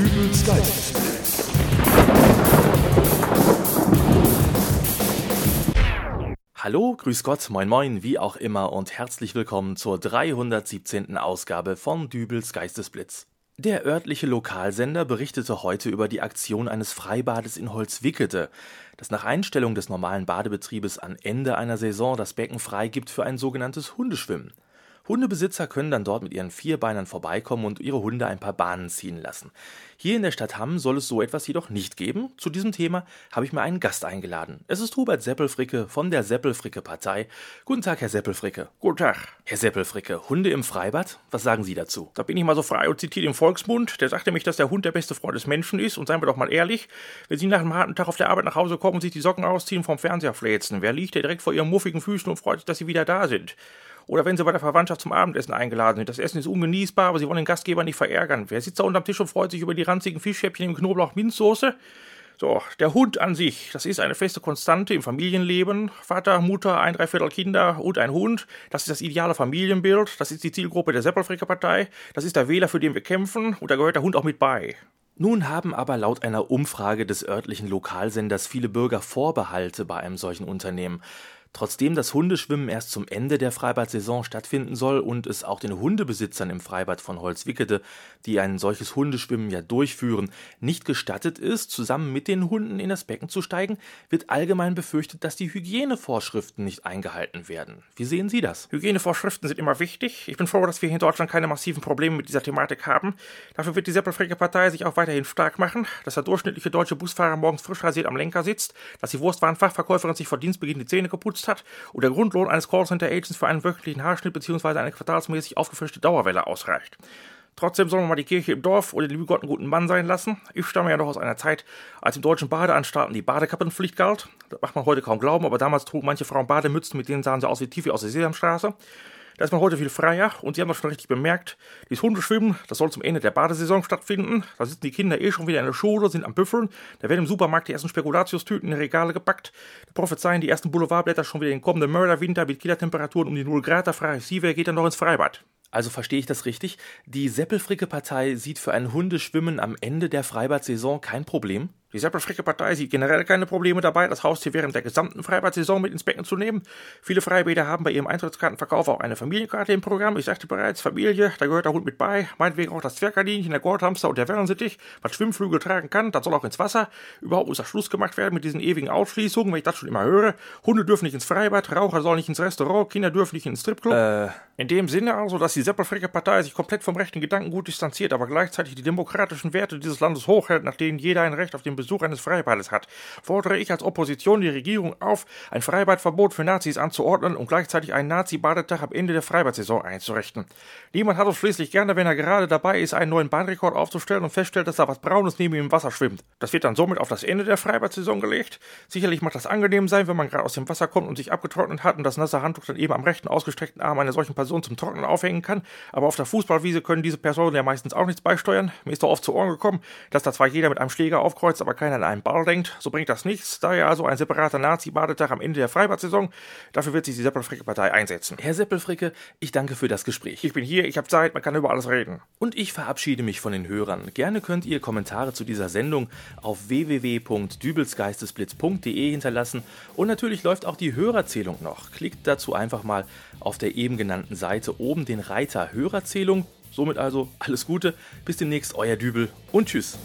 Dübels Geistesblitz. Hallo, grüß Gott, moin moin, wie auch immer und herzlich willkommen zur 317. Ausgabe von Dübels Geistesblitz. Der örtliche Lokalsender berichtete heute über die Aktion eines Freibades in Holzwickede, das nach Einstellung des normalen Badebetriebes an Ende einer Saison das Becken freigibt für ein sogenanntes Hundeschwimmen. Hundebesitzer können dann dort mit ihren Vierbeinern vorbeikommen und ihre Hunde ein paar Bahnen ziehen lassen. Hier in der Stadt Hamm soll es so etwas jedoch nicht geben. Zu diesem Thema habe ich mir einen Gast eingeladen. Es ist Hubert Seppelfricke von der Seppelfricke-Partei. Guten Tag, Herr Seppelfricke. Guten Tag. Herr Seppelfricke, Hunde im Freibad? Was sagen Sie dazu? Da bin ich mal so frei und zitiere den Volksmund. Der sagte mich, dass der Hund der beste Freund des Menschen ist. Und seien wir doch mal ehrlich, wenn Sie nach einem harten Tag auf der Arbeit nach Hause kommen und sich die Socken ausziehen, vom Fernseher fläzen, wer liegt der direkt vor Ihren muffigen Füßen und freut sich, dass Sie wieder da sind? Oder wenn Sie bei der Verwandtschaft zum Abendessen eingeladen sind. Das Essen ist ungenießbar, aber Sie wollen den Gastgeber nicht verärgern. Wer sitzt da unterm Tisch und freut sich über die ranzigen Fischschäppchen im Knoblauch-Minzsoße? So, der Hund an sich, das ist eine feste Konstante im Familienleben. Vater, Mutter, ein Dreiviertel Kinder und ein Hund. Das ist das ideale Familienbild. Das ist die Zielgruppe der Seppelfricker Partei. Das ist der Wähler, für den wir kämpfen. Und da gehört der Hund auch mit bei. Nun haben aber laut einer Umfrage des örtlichen Lokalsenders viele Bürger Vorbehalte bei einem solchen Unternehmen. Trotzdem das Hundeschwimmen erst zum Ende der Freibad-Saison stattfinden soll und es auch den Hundebesitzern im Freibad von Holzwickede, die ein solches Hundeschwimmen ja durchführen, nicht gestattet ist, zusammen mit den Hunden in das Becken zu steigen, wird allgemein befürchtet, dass die Hygienevorschriften nicht eingehalten werden. Wie sehen Sie das? Hygienevorschriften sind immer wichtig. Ich bin froh, dass wir hier in Deutschland keine massiven Probleme mit dieser Thematik haben. Dafür wird die Seppelfricke Partei sich auch weiterhin stark machen, dass der durchschnittliche deutsche Busfahrer morgens frisch rasiert am Lenker sitzt, dass die Wurstwarenfachverkäuferin sich vor Dienstbeginn die Zähne geputzt genutzt hat und der Grundlohn eines Callcenter-Agents für einen wöchentlichen Haarschnitt bzw. eine quartalsmäßig aufgefrischte Dauerwelle ausreicht. Trotzdem sollen wir mal die Kirche im Dorf oder den liebe Gott einen guten Mann sein lassen. Ich stamme ja noch aus einer Zeit, als im deutschen Badeanstalten die Badekappenpflicht galt. Das macht man heute kaum glauben, aber damals trugen manche Frauen Bademützen, mit denen sahen sie aus wie Tifi aus der Sesamstraße. Da ist man heute viel freier und Sie haben das schon richtig bemerkt. Dieses Hundeschwimmen, das soll zum Ende der Badesaison stattfinden. Da sitzen die Kinder eh schon wieder in der Schule, sind am Büffeln. Da werden im Supermarkt die ersten Spekulatiustüten in die Regale gepackt. Da prophezeien die ersten Boulevardblätter schon wieder den kommenden Mörderwinter mit Killertemperaturen um die 0 Grad. Da frage ich Sie, wer geht dann noch ins Freibad? Also verstehe ich das richtig? Die Seppelfricke-Partei sieht für ein Hundeschwimmen am Ende der Freibad-Saison kein Problem? Die Seppelfricke-Partei sieht generell keine Probleme dabei, das Haustier während der gesamten Freibad-Saison mit ins Becken zu nehmen. Viele Freibäder haben bei ihrem Eintrittskartenverkauf auch eine Familienkarte im Programm. Ich sagte bereits, Familie, da gehört der Hund mit bei. Meinetwegen auch das Zwergkaninchen, der Goldhamster und der Wellensittich, was Schwimmflügel tragen kann, das soll auch ins Wasser. Überhaupt muss da Schluss gemacht werden mit diesen ewigen Ausschließungen, wenn ich das schon immer höre. Hunde dürfen nicht ins Freibad, Raucher sollen nicht ins Restaurant, Kinder dürfen nicht ins Stripclub. Äh. In dem Sinne also, dass die Seppelfricke-Partei sich komplett vom rechten Gedankengut distanziert, aber gleichzeitig die demokratischen Werte dieses Landes hochhält, nach denen jeder ein Recht auf den Besuch eines Freibades hat, fordere ich als Opposition die Regierung auf, ein Freibadverbot für Nazis anzuordnen und gleichzeitig einen Nazi-Badetag am Ende der Freibadsaison einzurichten. Niemand hat es schließlich gerne, wenn er gerade dabei ist, einen neuen Bahnrekord aufzustellen und feststellt, dass da was Braunes neben ihm im Wasser schwimmt. Das wird dann somit auf das Ende der Freibadsaison gelegt. Sicherlich mag das angenehm sein, wenn man gerade aus dem Wasser kommt und sich abgetrocknet hat und das nasse Handtuch dann eben am rechten ausgestreckten Arm einer solchen Person zum Trocknen aufhängen kann, aber auf der Fußballwiese können diese Personen ja meistens auch nichts beisteuern. Mir ist doch oft zu Ohren gekommen, dass da zwar jeder mit einem Schläger aufkreuzt, aber keiner an einen Ball denkt. So bringt das nichts. Daher also ein separater Nazi-Badetag am Ende der Freibadsaison. Dafür wird sich die Seppelfricke-Partei einsetzen. Herr Seppelfricke, ich danke für das Gespräch. Ich bin hier, ich habe Zeit, man kann über alles reden. Und ich verabschiede mich von den Hörern. Gerne könnt ihr Kommentare zu dieser Sendung auf www.dübelsgeistesblitz.de hinterlassen. Und natürlich läuft auch die Hörerzählung noch. Klickt dazu einfach mal auf der eben genannten Seite oben den Reiter Hörerzählung. Somit also alles Gute, bis demnächst, euer Dübel und tschüss.